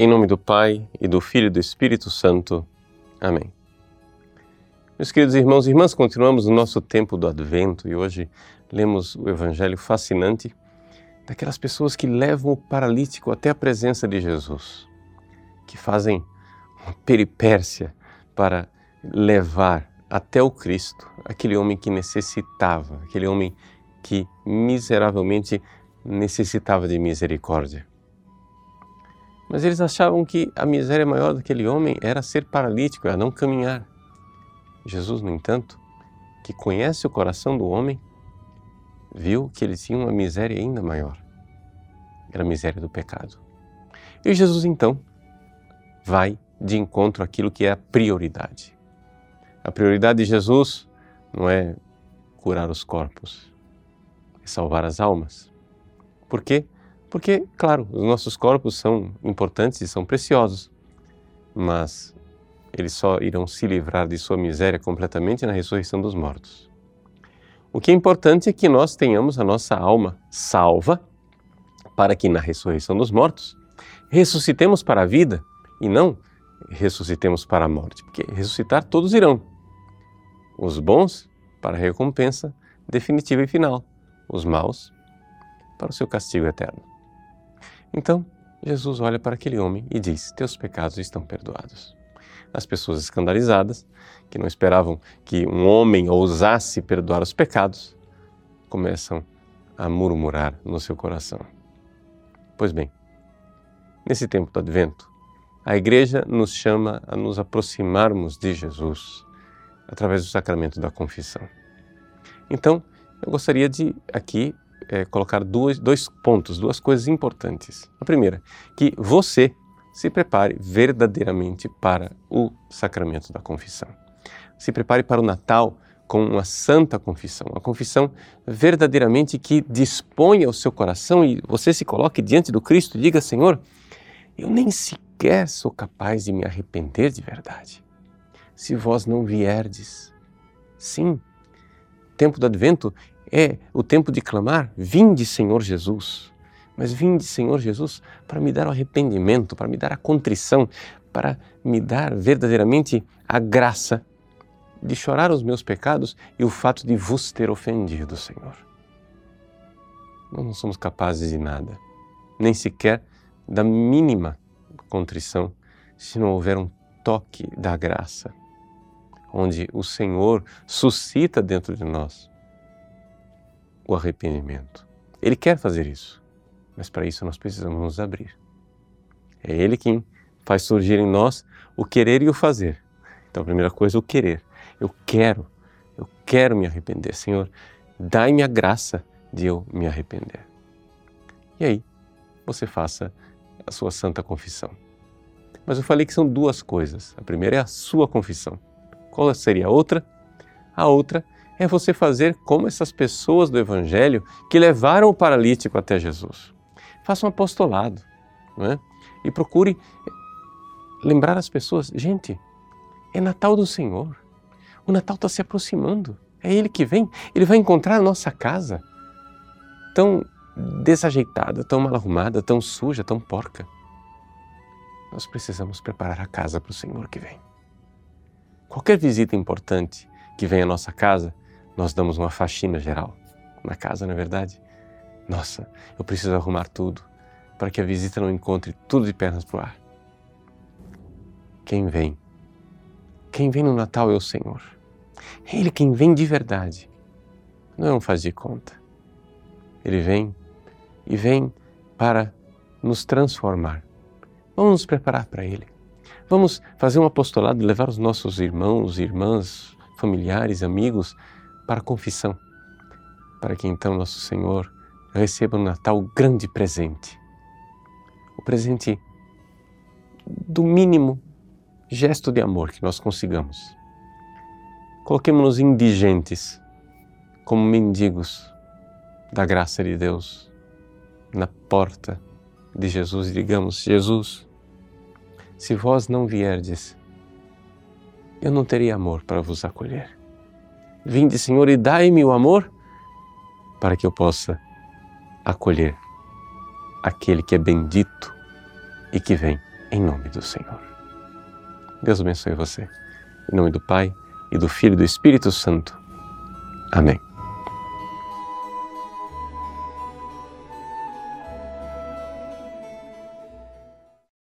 Em nome do Pai e do Filho e do Espírito Santo. Amém. Meus queridos irmãos e irmãs, continuamos o nosso tempo do Advento e hoje lemos o Evangelho fascinante daquelas pessoas que levam o paralítico até a presença de Jesus, que fazem uma peripécia para levar até o Cristo aquele homem que necessitava, aquele homem que miseravelmente necessitava de misericórdia. Mas eles achavam que a miséria maior daquele homem era ser paralítico, era não caminhar. Jesus, no entanto, que conhece o coração do homem, viu que ele tinha uma miséria ainda maior. Era a miséria do pecado. E Jesus, então, vai de encontro àquilo que é a prioridade. A prioridade de Jesus não é curar os corpos, é salvar as almas. Por quê? Porque, claro, os nossos corpos são importantes e são preciosos, mas eles só irão se livrar de sua miséria completamente na ressurreição dos mortos. O que é importante é que nós tenhamos a nossa alma salva para que na ressurreição dos mortos ressuscitemos para a vida e não ressuscitemos para a morte, porque ressuscitar todos irão. Os bons para a recompensa definitiva e final, os maus para o seu castigo eterno. Então, Jesus olha para aquele homem e diz: Teus pecados estão perdoados. As pessoas escandalizadas, que não esperavam que um homem ousasse perdoar os pecados, começam a murmurar no seu coração. Pois bem, nesse tempo do advento, a igreja nos chama a nos aproximarmos de Jesus através do sacramento da confissão. Então, eu gostaria de aqui é, colocar dois, dois pontos, duas coisas importantes. A primeira, que você se prepare verdadeiramente para o sacramento da confissão. Se prepare para o Natal com uma santa confissão, uma confissão verdadeiramente que disponha o seu coração e você se coloque diante do Cristo e diga: Senhor, eu nem sequer sou capaz de me arrepender de verdade. Se vós não vierdes, sim, tempo do advento é o tempo de clamar: Vinde, Senhor Jesus. Mas vinde, Senhor Jesus, para me dar o arrependimento, para me dar a contrição, para me dar verdadeiramente a graça de chorar os meus pecados e o fato de vos ter ofendido, Senhor. Nós não somos capazes de nada, nem sequer da mínima contrição, se não houver um toque da graça, onde o Senhor suscita dentro de nós o arrependimento. Ele quer fazer isso, mas para isso nós precisamos nos abrir. É Ele quem faz surgir em nós o querer e o fazer. Então, a primeira coisa, o querer. Eu quero, eu quero me arrepender. Senhor, dai-me a graça de eu me arrepender. E aí, você faça a sua santa confissão. Mas eu falei que são duas coisas. A primeira é a sua confissão. Qual seria a outra? A outra é você fazer como essas pessoas do Evangelho que levaram o paralítico até Jesus. Faça um apostolado não é? e procure lembrar as pessoas: gente, é Natal do Senhor. O Natal está se aproximando. É Ele que vem. Ele vai encontrar a nossa casa tão desajeitada, tão mal arrumada, tão suja, tão porca. Nós precisamos preparar a casa para o Senhor que vem. Qualquer visita importante que vem à nossa casa, nós damos uma faxina geral na casa, não é verdade? Nossa, eu preciso arrumar tudo para que a visita não encontre tudo de pernas para o ar. Quem vem? Quem vem no Natal é o Senhor. É Ele quem vem de verdade. Não é um faz de conta. Ele vem e vem para nos transformar. Vamos nos preparar para Ele. Vamos fazer um apostolado, levar os nossos irmãos, irmãs, familiares, amigos para a confissão, para que então nosso Senhor receba no Natal o grande presente. O presente do mínimo gesto de amor que nós consigamos. Coloquemos-nos indigentes, como mendigos da graça de Deus, na porta de Jesus e digamos: Jesus, se vós não vierdes, eu não teria amor para vos acolher. Vinde, Senhor, e dai-me o amor para que eu possa acolher aquele que é bendito e que vem em nome do Senhor. Deus abençoe você. Em nome do Pai, e do Filho e do Espírito Santo. Amém.